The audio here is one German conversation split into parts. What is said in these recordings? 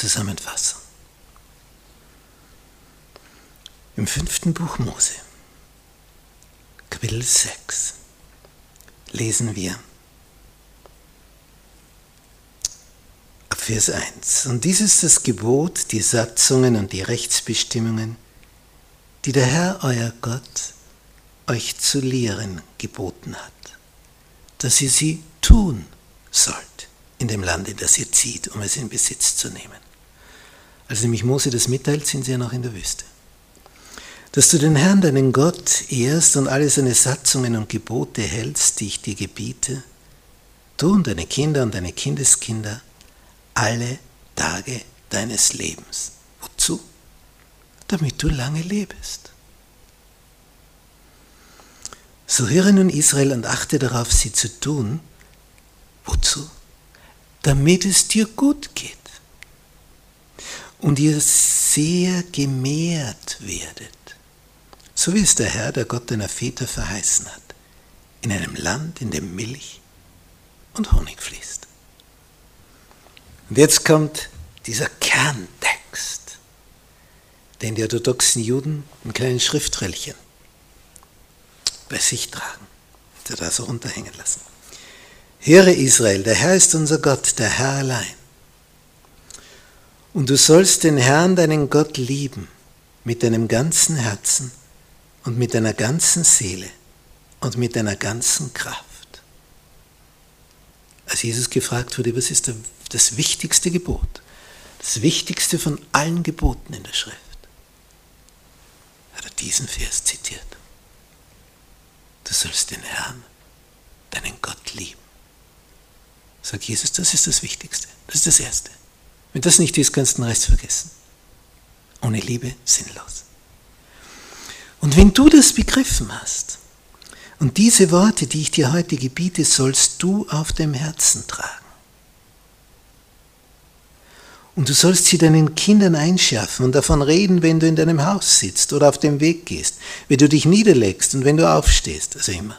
Zusammenfassung. Im fünften Buch Mose, Kapitel 6, lesen wir ab Vers 1. Und dies ist das Gebot, die Satzungen und die Rechtsbestimmungen, die der Herr, euer Gott, euch zu lehren geboten hat, dass ihr sie tun sollt in dem Land, in das ihr zieht, um es in Besitz zu nehmen. Als nämlich Mose das mitteilt, sind sie ja noch in der Wüste. Dass du den Herrn, deinen Gott, ehrst und alle seine Satzungen und Gebote hältst, die ich dir gebiete, du und deine Kinder und deine Kindeskinder, alle Tage deines Lebens. Wozu? Damit du lange lebst. So höre nun Israel und achte darauf, sie zu tun. Wozu? damit es dir gut geht und ihr sehr gemehrt werdet, so wie es der Herr, der Gott deiner Väter verheißen hat, in einem Land, in dem Milch und Honig fließt. Und jetzt kommt dieser Kerntext, den die orthodoxen Juden in kleinen Schriftrellchen bei sich tragen, der da so runterhängen lassen. Höre Israel, der Herr ist unser Gott, der Herr allein. Und du sollst den Herrn, deinen Gott, lieben mit deinem ganzen Herzen und mit deiner ganzen Seele und mit deiner ganzen Kraft. Als Jesus gefragt wurde, was ist das wichtigste Gebot, das wichtigste von allen Geboten in der Schrift, hat er diesen Vers zitiert. Du sollst den Herrn, deinen Gott lieben Sagt Jesus, das ist das Wichtigste. Das ist das Erste. Wenn das nicht ist, kannst du den Rest vergessen. Ohne Liebe sinnlos. Und wenn du das begriffen hast, und diese Worte, die ich dir heute gebiete, sollst du auf dem Herzen tragen. Und du sollst sie deinen Kindern einschärfen und davon reden, wenn du in deinem Haus sitzt oder auf dem Weg gehst, wenn du dich niederlegst und wenn du aufstehst, also immer.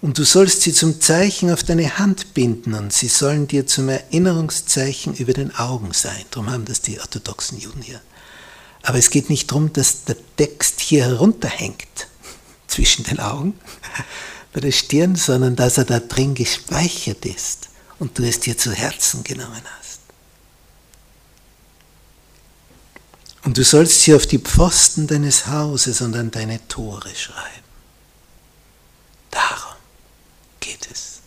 Und du sollst sie zum Zeichen auf deine Hand binden und sie sollen dir zum Erinnerungszeichen über den Augen sein. Darum haben das die orthodoxen Juden hier. Aber es geht nicht darum, dass der Text hier herunterhängt zwischen den Augen bei der Stirn, sondern dass er da drin gespeichert ist und du es dir zu Herzen genommen hast. Und du sollst sie auf die Pfosten deines Hauses und an deine Tore schreiben. Darum geht es.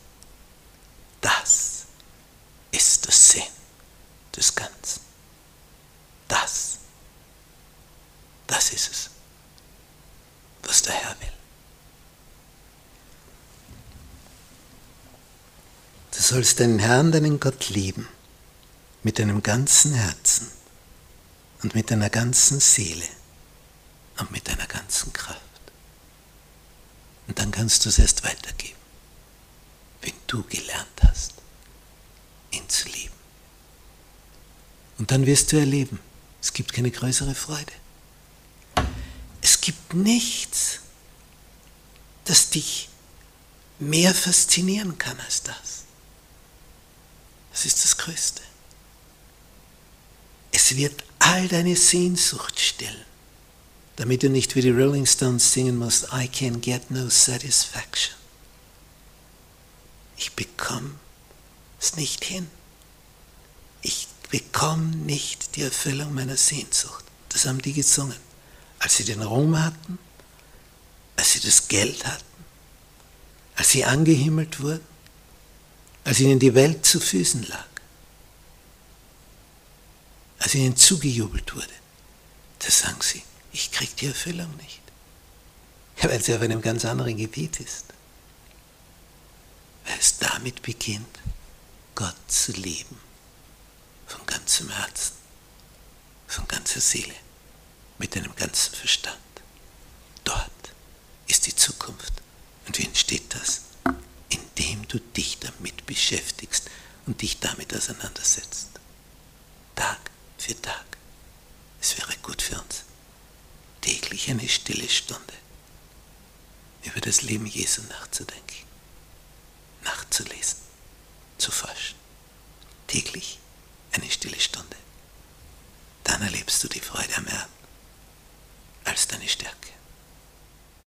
Das ist der Sinn des Ganzen. Das, das ist es, was der Herr will. Du sollst deinen Herrn, deinen Gott lieben, mit deinem ganzen Herzen und mit deiner ganzen Seele und mit deiner ganzen Kraft. Und dann kannst du es erst weitergeben wenn du gelernt hast, ihn zu lieben. Und dann wirst du erleben, es gibt keine größere Freude. Nichts, das dich mehr faszinieren kann als das. Das ist das Größte. Es wird all deine Sehnsucht stillen, damit du nicht wie die Rolling Stones singen musst, I can get no satisfaction ich bekomme es nicht hin. Ich bekomme nicht die Erfüllung meiner Sehnsucht. Das haben die gesungen. Als sie den Ruhm hatten, als sie das Geld hatten, als sie angehimmelt wurden, als ihnen die Welt zu Füßen lag, als ihnen zugejubelt wurde, da sagen sie, ich kriege die Erfüllung nicht. Weil sie auf einem ganz anderen Gebiet ist weil es damit beginnt, Gott zu lieben. Von ganzem Herzen, von ganzer Seele, mit deinem ganzen Verstand. Dort ist die Zukunft. Und wie entsteht das? Indem du dich damit beschäftigst und dich damit auseinandersetzt. Tag für Tag. Es wäre gut für uns. Täglich eine stille Stunde über das Leben Jesu nachzudenken nachzulesen, zu forschen. Täglich eine stille Stunde. Dann erlebst du die Freude am Herrn als deine Stärke.